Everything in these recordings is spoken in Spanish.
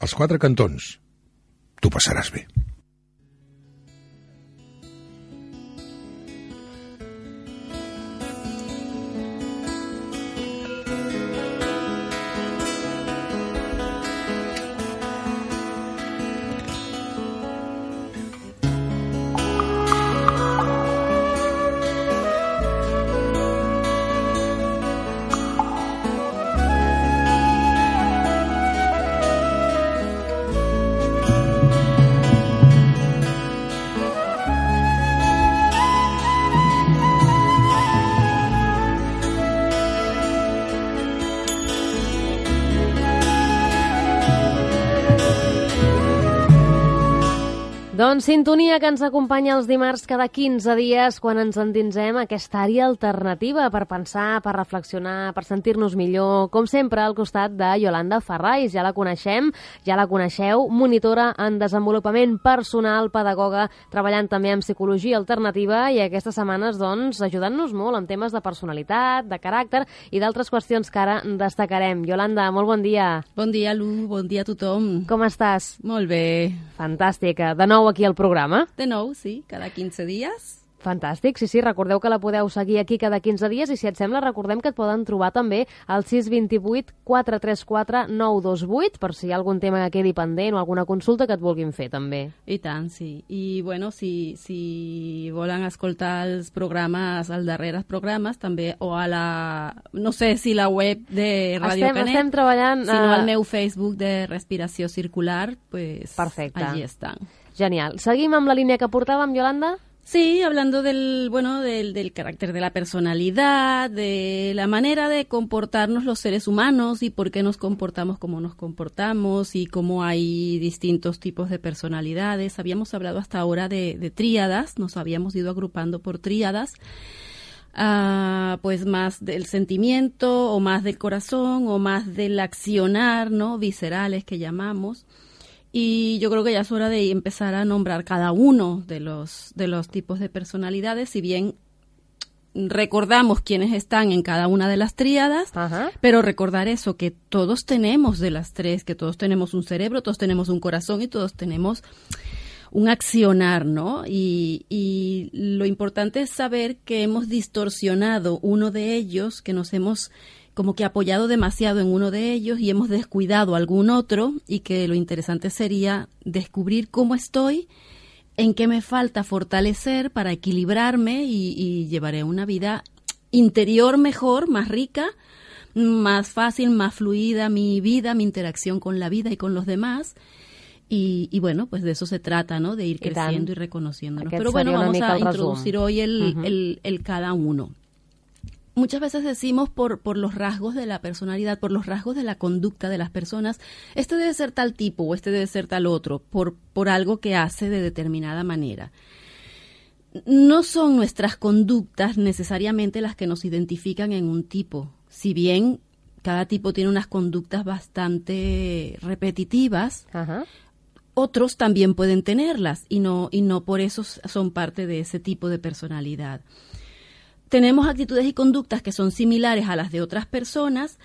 als quatre cantons. Tu passaràs bé. Doncs sintonia que ens acompanya els dimarts cada 15 dies quan ens endinsem a aquesta àrea alternativa per pensar, per reflexionar, per sentir-nos millor. Com sempre, al costat de Yolanda Ferrais. Ja la coneixem, ja la coneixeu, monitora en desenvolupament personal, pedagoga, treballant també en psicologia alternativa i aquestes setmanes, doncs, ajudant-nos molt en temes de personalitat, de caràcter i d'altres qüestions que ara destacarem. Yolanda, molt bon dia. Bon dia, Lu, bon dia a tothom. Com estàs? Molt bé. Fantàstica. De nou aquí al programa. De nou, sí, cada 15 dies. Fantàstic, sí, sí, recordeu que la podeu seguir aquí cada 15 dies i si et sembla recordem que et poden trobar també al 628 434 928 per si hi ha algun tema que quedi pendent o alguna consulta que et vulguin fer també. I tant, sí. I bueno, si, si volen escoltar els programes, els darreres programes també, o a la, no sé si la web de Radio estem, Canet, estem treballant... sinó eh, al meu Facebook de Respiració Circular, pues Perfecte. allí estan. Genial. Seguim amb la línia que portàvem, Yolanda? Sí, hablando del, bueno, del, del carácter de la personalidad, de la manera de comportarnos los seres humanos y por qué nos comportamos como nos comportamos y cómo hay distintos tipos de personalidades. Habíamos hablado hasta ahora de, de tríadas, nos habíamos ido agrupando por tríadas. Ah, pues más del sentimiento o más del corazón o más del accionar, ¿no? Viscerales que llamamos. Y yo creo que ya es hora de empezar a nombrar cada uno de los, de los tipos de personalidades, si bien recordamos quiénes están en cada una de las tríadas, Ajá. pero recordar eso, que todos tenemos de las tres, que todos tenemos un cerebro, todos tenemos un corazón y todos tenemos un accionar, ¿no? Y, y lo importante es saber que hemos distorsionado uno de ellos, que nos hemos como que apoyado demasiado en uno de ellos y hemos descuidado algún otro y que lo interesante sería descubrir cómo estoy, en qué me falta fortalecer para equilibrarme y, y llevaré una vida interior mejor, más rica, más fácil, más fluida mi vida, mi interacción con la vida y con los demás. Y, y bueno, pues de eso se trata, ¿no? De ir creciendo y reconociéndonos. Pero bueno, vamos a introducir hoy el, el, el cada uno. Muchas veces decimos por, por los rasgos de la personalidad, por los rasgos de la conducta de las personas, este debe ser tal tipo o este debe ser tal otro, por, por algo que hace de determinada manera. No son nuestras conductas necesariamente las que nos identifican en un tipo, si bien cada tipo tiene unas conductas bastante repetitivas, Ajá. otros también pueden tenerlas y no, y no por eso son parte de ese tipo de personalidad. Tenemos actitudes y conductas que son similares a las de otras personas,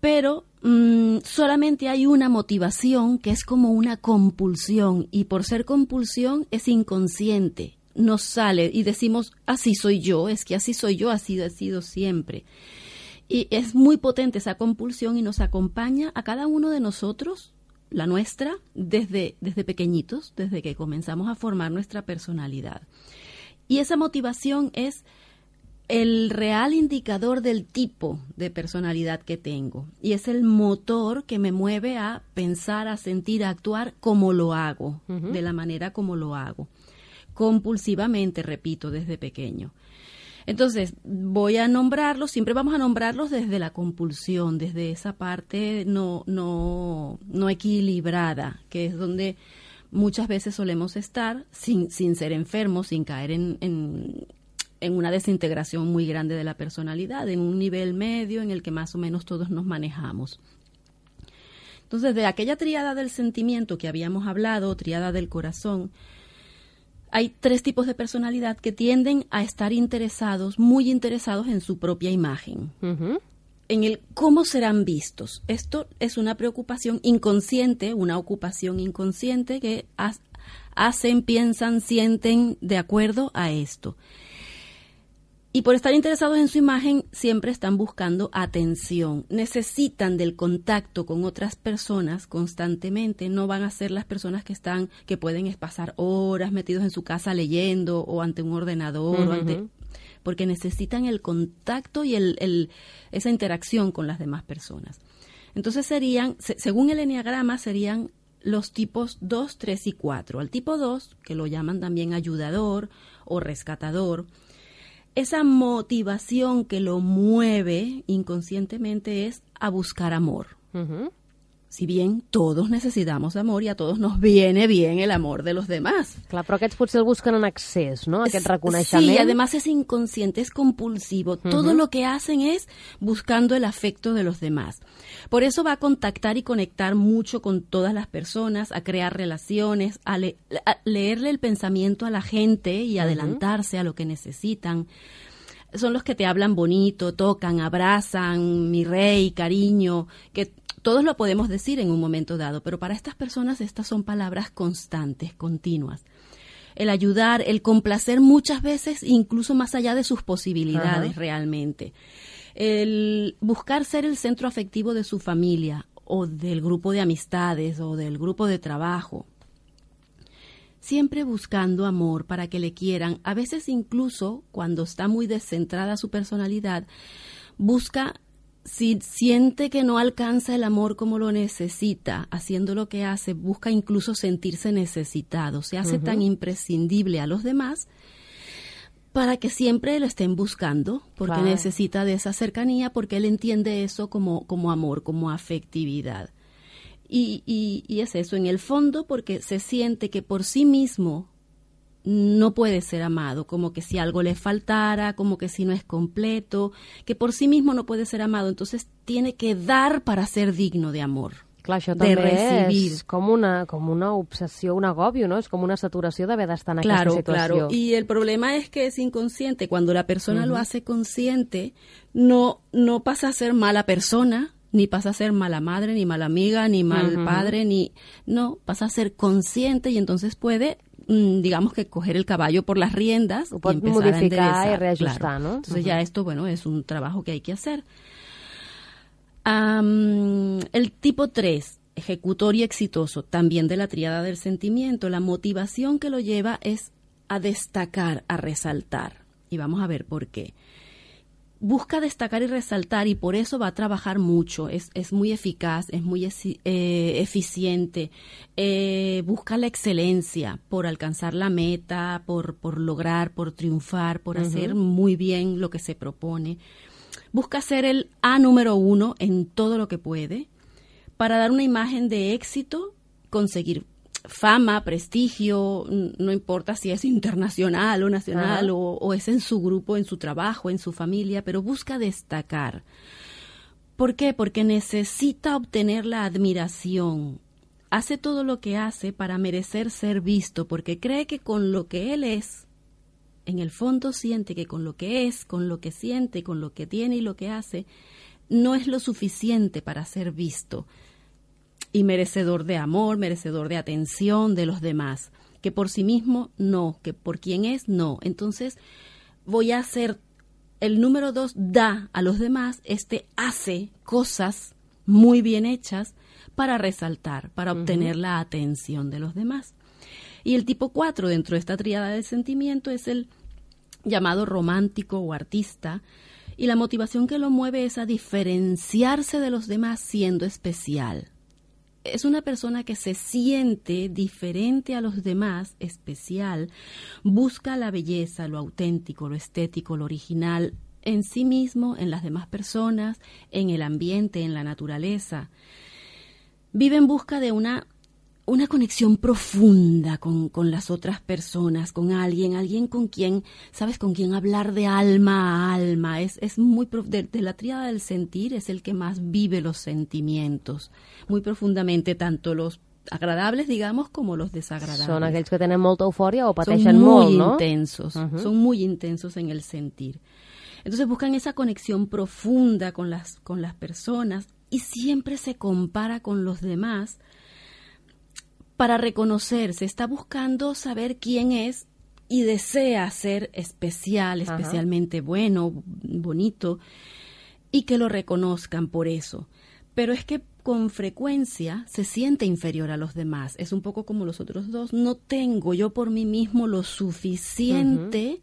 pero mm, solamente hay una motivación que es como una compulsión y por ser compulsión es inconsciente, nos sale y decimos así soy yo, es que así soy yo, así he sido siempre. Y es muy potente esa compulsión y nos acompaña a cada uno de nosotros, la nuestra, desde, desde pequeñitos, desde que comenzamos a formar nuestra personalidad. Y esa motivación es el real indicador del tipo de personalidad que tengo. Y es el motor que me mueve a pensar, a sentir, a actuar como lo hago, de la manera como lo hago. Compulsivamente, repito, desde pequeño. Entonces, voy a nombrarlos, siempre vamos a nombrarlos desde la compulsión, desde esa parte no, no, no equilibrada, que es donde muchas veces solemos estar sin, sin ser enfermos, sin caer en, en, en una desintegración muy grande de la personalidad, en un nivel medio en el que más o menos todos nos manejamos. Entonces, de aquella triada del sentimiento que habíamos hablado, triada del corazón, hay tres tipos de personalidad que tienden a estar interesados, muy interesados en su propia imagen. En el cómo serán vistos. Esto es una preocupación inconsciente, una ocupación inconsciente que hacen, piensan, sienten de acuerdo a esto. Y por estar interesados en su imagen, siempre están buscando atención. Necesitan del contacto con otras personas constantemente. No van a ser las personas que están, que pueden pasar horas metidos en su casa leyendo o ante un ordenador o ante porque necesitan el contacto y el, esa interacción con las demás personas. Entonces serían, según el enneagrama, serían los tipos 2, 3 y 4. Al tipo 2, que lo llaman también ayudador o rescatador, esa motivación que lo mueve inconscientemente es a buscar amor si bien todos necesitamos amor y a todos nos viene bien el amor de los demás. Clar, però aquests potser el busquen en excés, no? Aquest reconeixement. Sí, además es inconsciente, es compulsivo. Todo lo que hacen es buscando el afecto de los demás. Por eso va a contactar y conectar mucho con todas las personas, a crear relaciones, a, leerle el pensamiento a la gente y adelantarse a lo que necesitan son los que te hablan bonito, tocan, abrazan, mi rey, cariño, que todos lo podemos decir en un momento dado, pero para estas personas estas son palabras constantes, continuas. El ayudar, el complacer muchas veces incluso más allá de sus posibilidades realmente. El buscar ser el centro afectivo de su familia o del grupo de amistades o del grupo de trabajo. Siempre buscando amor para que le quieran, a veces incluso cuando está muy descentrada su personalidad, busca si siente que no alcanza el amor como lo necesita, haciendo lo que hace, busca incluso sentirse necesitado, se hace tan imprescindible a los demás para que siempre lo estén buscando, porque necesita de esa cercanía, porque él entiende eso como, como amor, como afectividad. Y, y, y es eso, en el fondo, porque se siente que por sí mismo no puede ser amado, como que si algo le faltara, como que si no es completo, que por sí mismo no puede ser amado, entonces tiene que dar para ser digno de amor. Clar, això de recibir. és com una, com una obsessió, un agobio, ¿no? Es como una saturació d'haver d'estar en claro, aquesta situació. Claro, y el problema es que es inconsciente. Cuando la persona uh -huh. lo hace consciente, no, no pasa a ser mala persona, ni pasa a ser mala madre, ni mala amiga, ni mal uh -huh. padre, ni... No, pasa a ser consciente y entonces puede digamos que coger el caballo por las riendas y empezar a enderezar. y reajustar, ¿no? Entonces ya esto, bueno, es un trabajo que hay que hacer. el tipo 3, ejecutor y exitoso, también de la triada del sentimiento, la motivación que lo lleva es a destacar, a resaltar. Y vamos a ver por qué busca destacar y resaltar y por eso va a trabajar mucho, es, es muy eficaz, es muy eh, eficiente, eh, busca la excelencia por alcanzar la meta, por, por lograr, por triunfar, por hacer muy bien lo que se propone. Busca ser el A número uno en todo lo que puede para dar una imagen de éxito, conseguir fama, prestigio, no importa si es internacional o nacional o, es en su grupo, en su trabajo, en su familia, pero busca destacar. ¿Por qué? Porque necesita obtener la admiración. Hace todo lo que hace para merecer ser visto, porque cree que con lo que él es, en el fondo siente que con lo que es, con lo que siente, con lo que tiene y lo que hace, no es lo suficiente para ser visto y merecedor de amor, merecedor de atención de los demás, que por sí mismo no, que por quien es no. Entonces voy a hacer, el número dos da a los demás, este hace cosas muy bien hechas para resaltar, para obtener la atención de los demás. Y el tipo cuatro dentro de esta triada del sentimiento es el llamado romántico o artista, y la motivación que lo mueve es a diferenciarse de los demás siendo especial, es una persona que se siente diferente a los demás, especial, busca la belleza, lo auténtico, lo estético, lo original en sí mismo, en las demás personas, en el ambiente, en la naturaleza. Vive en busca de una una conexión profunda con, con, las otras personas, con alguien, alguien con quien, sabes, con quien hablar de alma a alma. Es, es muy, de, la tríada del sentir es el que más vive los sentimientos, muy profundamente, tanto los agradables, digamos, como los desagradables. Son aquellos que tienen mucha euforia o pateixen molt, no? Intensos, Son muy intensos en el sentir. Entonces buscan esa conexión profunda con las, con las personas y siempre se compara con los demás para reconocerse, está buscando saber quién es y desea ser especial, especialmente bueno, bonito, y que lo reconozcan por eso. Pero es que con frecuencia se siente inferior a los demás. Es un poco como los otros dos. No tengo yo por mí mismo lo suficiente.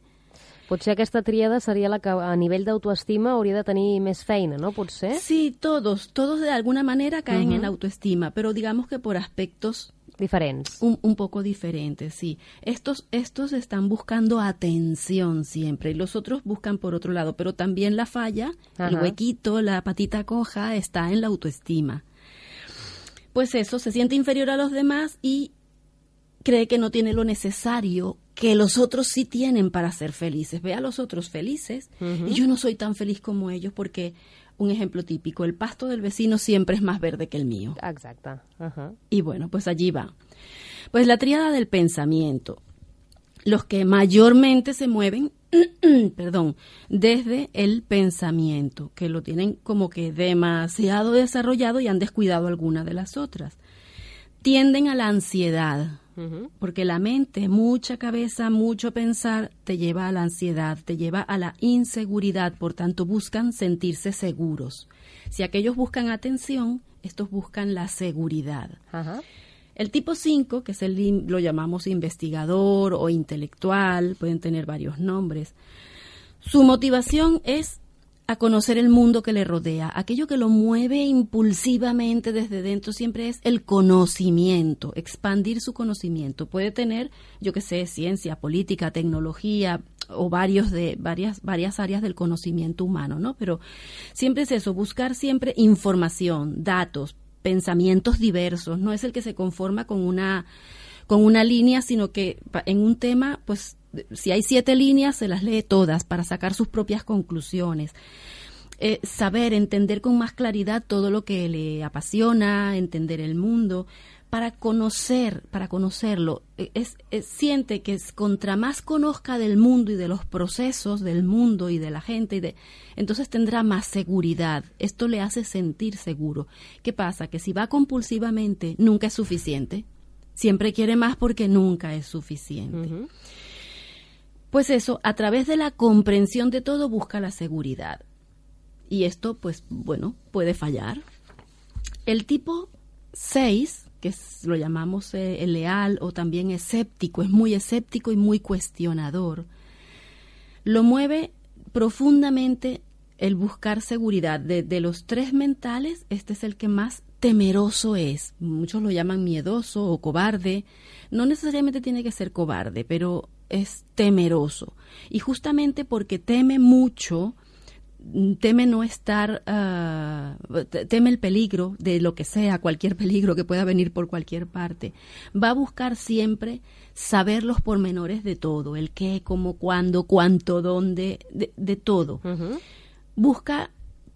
Potser aquesta tríada seria la que a nivell d'autoestima hauria de tenir més feina, no? Potser? Sí, todos, todos de alguna manera caen uh -huh. en autoestima, pero digamos que por aspectos diferentes. Un, un, poco diferentes, sí. Estos, estos están buscando atención siempre y los otros buscan por otro lado, pero también la falla, Ajá. el huequito, la patita coja está en la autoestima. Pues eso, se siente inferior a los demás y cree que no tiene lo necesario que los otros sí tienen para ser felices. Ve a los otros felices uh -huh. y yo no soy tan feliz como ellos porque un ejemplo típico, el pasto del vecino siempre es más verde que el mío. Exacto. Uh -huh. Y bueno, pues allí va. Pues la triada del pensamiento. Los que mayormente se mueven, perdón, desde el pensamiento, que lo tienen como que demasiado desarrollado y han descuidado alguna de las otras. Tienden a la ansiedad, porque la mente, mucha cabeza, mucho pensar, te lleva a la ansiedad, te lleva a la inseguridad, por tanto buscan sentirse seguros. Si aquellos buscan atención, estos buscan la seguridad. El tipo 5, que es el lo llamamos investigador o intelectual, pueden tener varios nombres. Su motivación es a conocer el mundo que le rodea. Aquello que lo mueve impulsivamente desde dentro siempre es el conocimiento, expandir su conocimiento. Puede tener, yo que sé, ciencia, política, tecnología o varios de varias varias áreas del conocimiento humano, ¿no? Pero siempre es eso, buscar siempre información, datos, pensamientos diversos, no es el que se conforma con una con una línea, sino que en un tema, pues si hay siete líneas, se las lee todas para sacar sus propias conclusiones. Eh, saber, entender con más claridad todo lo que le apasiona, entender el mundo, para conocer, para conocerlo, eh, es, es, siente que es, contra más conozca del mundo y de los procesos del mundo y de la gente, y de, entonces tendrá más seguridad. Esto le hace sentir seguro. ¿Qué pasa? Que si va compulsivamente, nunca es suficiente. Siempre quiere más porque nunca es suficiente. Pues eso, a través de la comprensión de todo busca la seguridad. Y esto, pues bueno, puede fallar. El tipo 6, que lo llamamos eh, el leal o también escéptico, es muy escéptico y muy cuestionador, lo mueve profundamente el buscar seguridad. De, de los tres mentales, este es el que más temeroso es. Muchos lo llaman miedoso o cobarde. No necesariamente tiene que ser cobarde, pero es temeroso. Y justamente porque teme mucho, teme no estar, uh, teme el peligro de lo que sea, cualquier peligro que pueda venir por cualquier parte. Va a buscar siempre saber los pormenores de todo, el qué, cómo, cuándo, cuánto, dónde, de, de todo. Uh -huh. Busca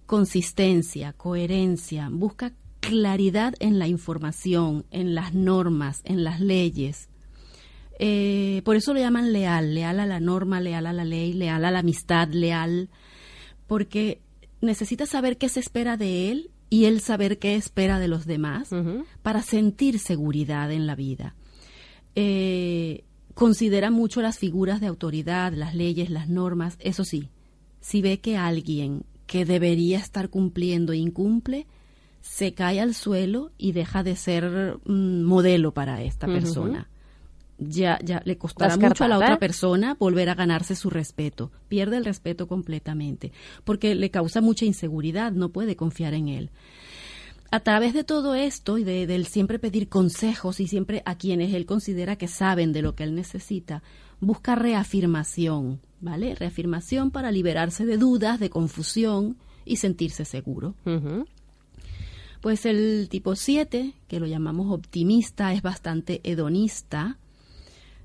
consistencia, coherencia, busca claridad en la información, en las normas, en las leyes. Eh, por eso lo llaman leal, leal a la norma, leal a la ley, leal a la amistad, leal, porque necesita saber qué se espera de él y él saber qué espera de los demás uh -huh. para sentir seguridad en la vida. Eh, considera mucho las figuras de autoridad, las leyes, las normas, eso sí, si ve que alguien que debería estar cumpliendo incumple, se cae al suelo y deja de ser mm, modelo para esta uh -huh. persona. Ya, ya le costará mucho a la otra persona volver a ganarse su respeto. Pierde el respeto completamente porque le causa mucha inseguridad, no puede confiar en él. A través de todo esto y de, del siempre pedir consejos y siempre a quienes él considera que saben de lo que él necesita, busca reafirmación, ¿vale? Reafirmación para liberarse de dudas, de confusión y sentirse seguro. Uh -huh. Pues el tipo 7, que lo llamamos optimista, es bastante hedonista,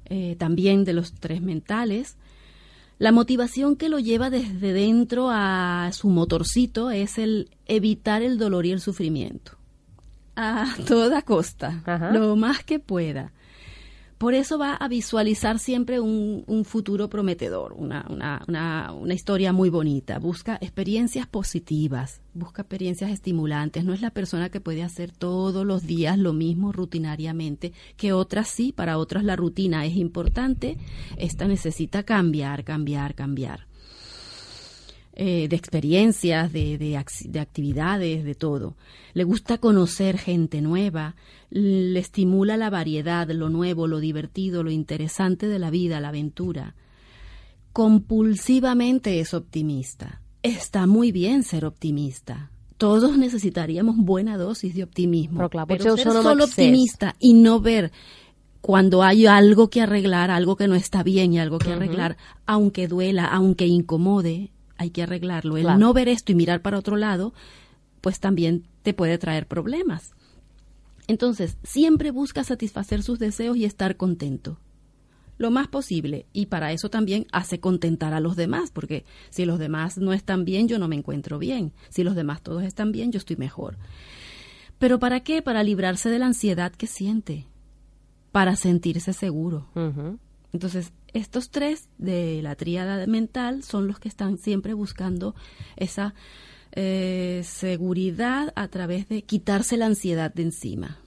eh, también de los tres mentales. La motivación que lo lleva desde dentro a su motorcito es el evitar el dolor y el sufrimiento. A toda costa, Ajá. lo más que pueda. Por eso va a visualizar siempre un, futuro prometedor, una, historia muy bonita. Busca experiencias positivas, busca experiencias estimulantes. No es la persona que puede hacer todos los días lo mismo rutinariamente, que otras sí, para otras la rutina es importante. Esta necesita cambiar, cambiar, cambiar. Eh, de experiencias, de, de, de, actividades, de todo. Le gusta conocer gente nueva, le estimula la variedad, lo nuevo, lo divertido, lo interesante de la vida, la aventura. Compulsivamente es optimista. Está muy bien ser optimista. Todos necesitaríamos buena dosis de optimismo. Pero ser solo optimista y no ver cuando hay algo que arreglar, algo que no está bien y algo que uh -huh. arreglar, aunque duela, aunque incomode, hay que arreglarlo. El Claro. no ver esto y mirar para otro lado, pues también te puede traer problemas. Entonces, siempre busca satisfacer sus deseos y estar contento. Lo más posible. Y para eso también hace contentar a los demás, porque si los demás no están bien, yo no me encuentro bien. Si los demás todos están bien, yo estoy mejor. ¿Pero para qué? Para librarse de la ansiedad que siente. Para sentirse seguro. Entonces, estos tres de la tríada mental son los que están siempre buscando esa eh, seguridad a través de quitarse la ansiedad de encima.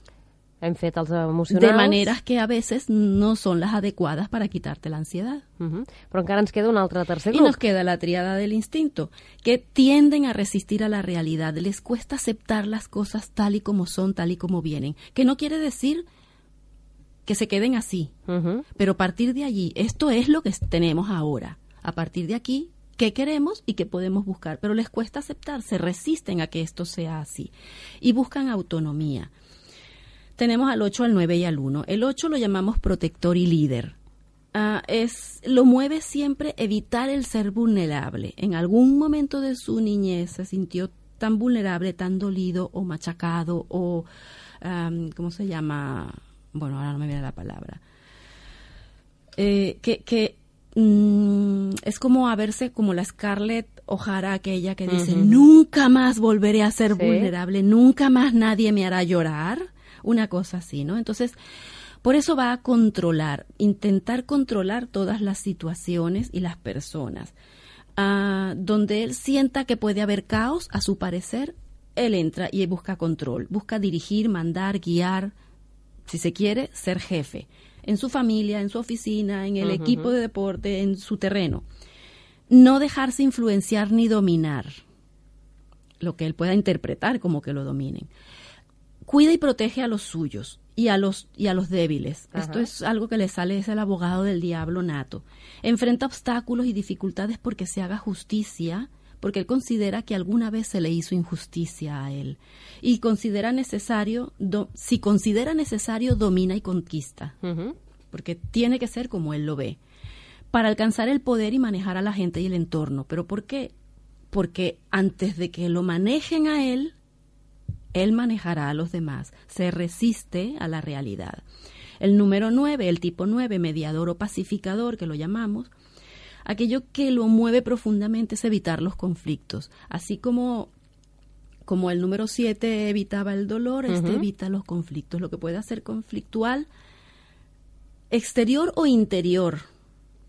Hem fet els emocionals. De maneras que a veces no son las adecuadas para quitarte la ansiedad. Uh Però encara ens queda un altre tercer Y nos queda la tríada del instinto, que tienden a resistir a la realidad, les cuesta aceptar las cosas tal y como son, tal y como vienen, que no quiere decir que se queden así, pero a partir de allí, esto es lo que tenemos ahora. A partir de aquí, ¿qué queremos y qué podemos buscar? Pero les cuesta aceptar, se resisten a que esto sea así y buscan autonomía. Tenemos al 8, al 9 y al 1. El 8 lo llamamos protector y líder. Ah, es, lo mueve siempre evitar el ser vulnerable. En algún momento de su niñez se sintió tan vulnerable, tan dolido o machacado o, am, ¿cómo se llama? Bueno, ahora no me viene la palabra. Eh, que que mm, es como a verse como la Scarlett O'Hara aquella que dice, nunca más volveré a ser Sí. vulnerable, nunca más nadie me hará llorar. Una cosa así, ¿no? Entonces, por eso va a controlar, intentar controlar todas las situaciones y las personas. Ah, donde él sienta que puede haber caos, a su parecer, él entra y busca control, busca dirigir, mandar, guiar, si se quiere, ser jefe, en su familia, en su oficina, en el equipo de deporte, en su terreno. No dejarse influenciar ni dominar lo que él pueda interpretar como que lo dominen. Cuida y protege a los suyos y a los y a los débiles. Ajá. Esto es algo que le sale es el abogado del diablo nato. Enfrenta obstáculos y dificultades porque se haga justicia, porque él considera que alguna vez se le hizo injusticia a él y considera necesario do- si considera necesario domina y conquista porque tiene que ser como él lo ve, para alcanzar el poder y manejar a la gente y el entorno. ¿Pero por qué? Porque antes de que lo manejen a él, él manejará a los demás, se resiste a la realidad. El número 9, el tipo 9, mediador o pacificador, que lo llamamos, aquello que lo mueve profundamente es evitar los conflictos, así como como el número 7 evitaba el dolor, este evita los conflictos, lo que puede hacer conflictual exterior o interior,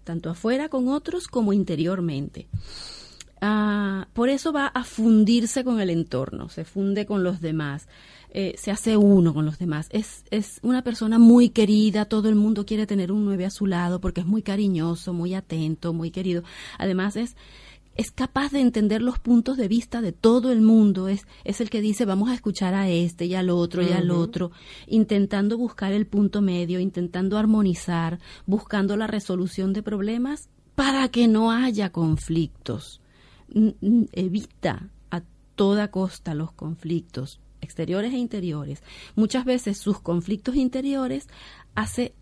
tanto afuera con otros como interiormente. Ah, por eso va a fundirse con el entorno, se funde con los demás, eh, se hace uno con los demás. Es, es una persona muy querida, todo el mundo quiere tener un nueve a su lado porque es muy cariñoso, muy atento, muy querido. Además es, es capaz de entender los puntos de vista de todo el mundo, es, es el que dice vamos a escuchar a este y al otro y al otro, intentando buscar el punto medio, intentando armonizar, buscando la resolución de problemas para que no haya conflictos. Evita a toda costa los conflictos exteriores e interiores. Muchas veces sus conflictos interiores hace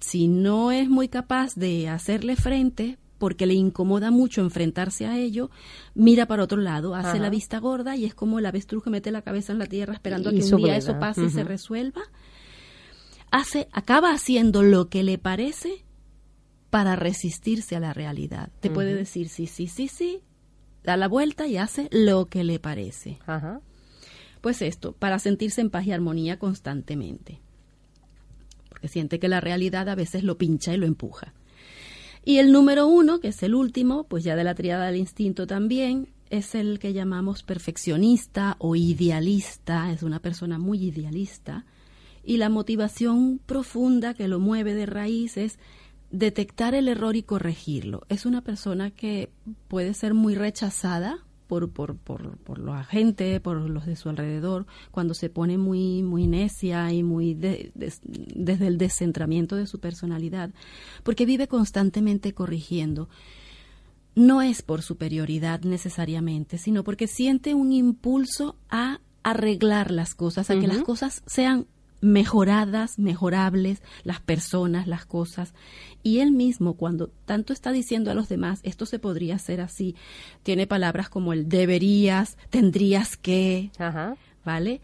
si no es muy capaz de hacerle frente porque le incomoda mucho enfrentarse a ello, mira para otro lado, hace Ajá. la vista gorda y es como el avestruz que mete la cabeza en la tierra esperando a que un día eso pase y se resuelva. Hace, acaba haciendo lo que le parece para resistirse a la realidad. Te puede decir sí, sí, sí, sí, da la vuelta y hace lo que le parece. Ajá. Pues esto, para sentirse en paz y armonía constantemente. que siente que la realidad a veces lo pincha y lo empuja. Y el número uno, que es el último, pues ya de la triada del instinto también, es el que llamamos perfeccionista o idealista, es una persona muy idealista, y la motivación profunda que lo mueve de raíz es detectar el error y corregirlo. Es una persona que puede ser muy rechazada por, por, por, por la gente, por los de su alrededor, cuando se pone muy, muy necia y muy desde el descentramiento de su personalidad, porque vive constantemente corrigiendo. No es por superioridad necesariamente, sino porque siente un impulso a arreglar las cosas, a que las cosas sean mejoradas, mejorables, las personas, las cosas. Y él mismo, cuando tanto está diciendo a los demás, esto se podría hacer así, tiene palabras como el deberías, tendrías que, ¿vale?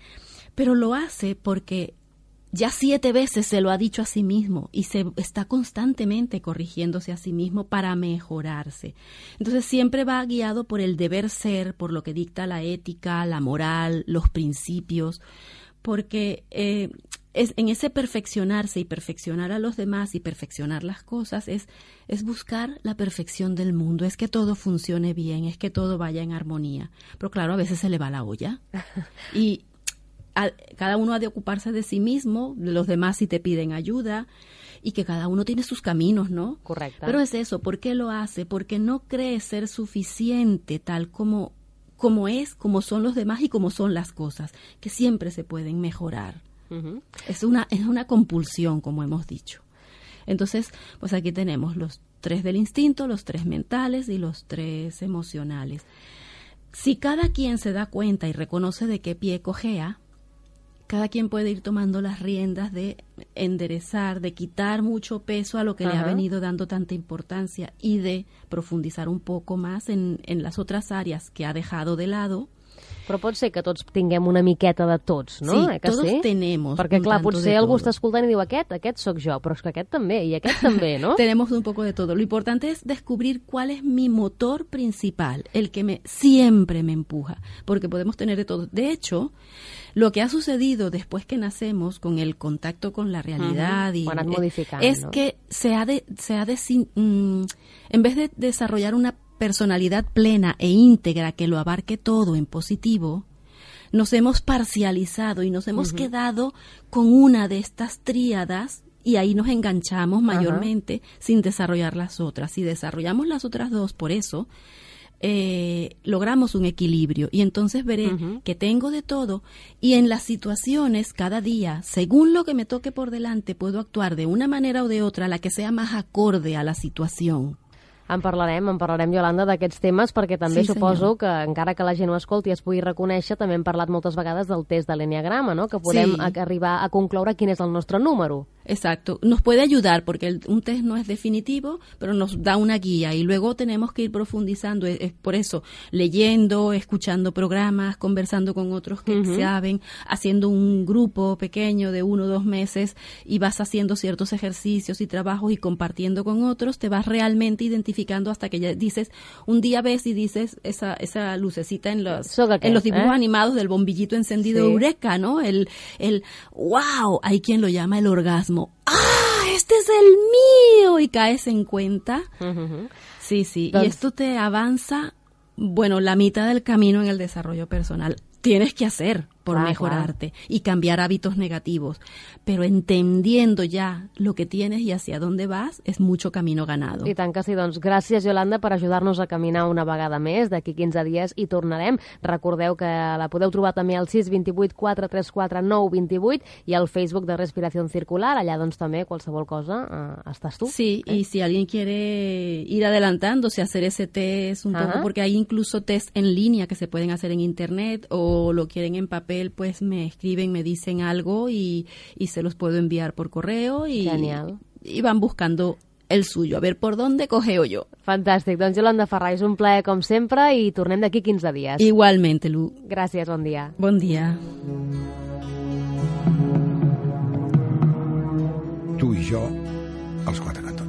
Pero lo hace porque ya siete veces se lo ha dicho a sí mismo y se está constantemente corrigiéndose a sí mismo para mejorarse. Entonces siempre va guiado por el deber ser, por lo que dicta la ética, la moral, los principios, porque eh, es, en ese perfeccionarse y perfeccionar a los demás y perfeccionar las cosas es, es buscar la perfección del mundo, es que todo funcione bien, es que todo vaya en armonía. Pero claro, a veces se le va la olla. Y cada uno ha de ocuparse de sí mismo, de los demás si te piden ayuda, y que cada uno tiene sus caminos, ¿no? Correcto. Pero es eso, ¿por qué lo hace? Porque no cree ser suficiente tal como como es, como son los demás y como son las cosas, que siempre se pueden mejorar. es, una, es una compulsión, como hemos dicho. Entonces, pues aquí tenemos los tres del instinto, los tres mentales y los tres emocionales. Si cada quien se da cuenta y reconoce de qué pie cojea, cada quien puede ir tomando las riendas de enderezar, de quitar mucho peso a lo que le ha venido dando tanta importancia y de profundizar un poco más en, en las otras áreas que ha dejado de lado Però pot ser que tots tinguem una miqueta de tots, no? Sí, eh que todos sí? tenemos. Perquè, clar, potser algú està escoltant i diu aquest, aquest sóc jo, però és que aquest també, i aquest també, ¿no? tenemos un poco de todo. Lo importante es descubrir cuál es mi motor principal, el que me siempre me empuja, porque podemos tener de todo. De hecho, lo que ha sucedido después que nacemos con el contacto con la realidad uh -huh. y es no? que se ha de se ha de mm, en vez de desarrollar una personalidad plena e íntegra que lo abarque todo en positivo, nos hemos parcializado y nos hemos quedado con una de estas tríadas y ahí nos enganchamos mayormente sin desarrollar las otras. Si desarrollamos las otras dos, por eso, eh, logramos un equilibrio y entonces veré que tengo de todo y en las situaciones cada día, según lo que me toque por delante, puedo actuar de una manera o de otra la que sea más acorde a la situación. En parlarem, en parlarem, Yolanda, d'aquests temes, perquè també sí, suposo que, encara que la gent ho escolti i es pugui reconèixer, també hem parlat moltes vegades del test de l'enneagrama, no? que podem Sí. arribar a concloure quin és el nostre número. Exacto, nos puede ayudar porque el- un test no es definitivo, pero nos da una guía y luego tenemos que ir profundizando. Es, es por eso, leyendo, escuchando programas, conversando con otros que saben, haciendo un grupo pequeño de uno o dos meses y vas haciendo ciertos ejercicios y trabajos y compartiendo con otros, te vas realmente identificando hasta que ya dices, un día ves y dices esa, esa lucecita en los, en los dibujos eh? animados del bombillito encendido Sí. Eureka, ¿no? El, el, wow, hay quien lo llama el orgasmo. ¡Ah! Este es el mío. Y caes en cuenta. Sí, sí. Y esto te avanza, bueno, la mitad del camino en el desarrollo personal. Tienes que hacer por Clar, mejorarte y cambiar hábitos negativos. Pero entendiendo ya lo que tienes y hacia dónde vas, es mucho camino ganado. I tant que sí, doncs gràcies, Yolanda, per ajudar-nos a caminar una vegada més. D'aquí 15 dies hi tornarem. Recordeu que la podeu trobar també al 628 434 928 i al Facebook de Respiració Circular. Allà, doncs, també, qualsevol cosa, eh, estàs tu. Sí, y si alguien quiere ir adelantándose, hacer ese test un Ajá. poco, porque hay incluso test en línea que se pueden hacer en internet o lo quieren en papel, pues me escriben, me dicen algo y, y se los puedo enviar por correo y, Genial. y van buscando el suyo, a ver por dónde cogeo yo. Fantàstic. Doncs, Yolanda Ferrà, és un plaer com sempre i tornem d'aquí 15 dies. Igualmente, Lu. Gràcies, bon dia. Buen día. Tu i jo, als quatre cantons.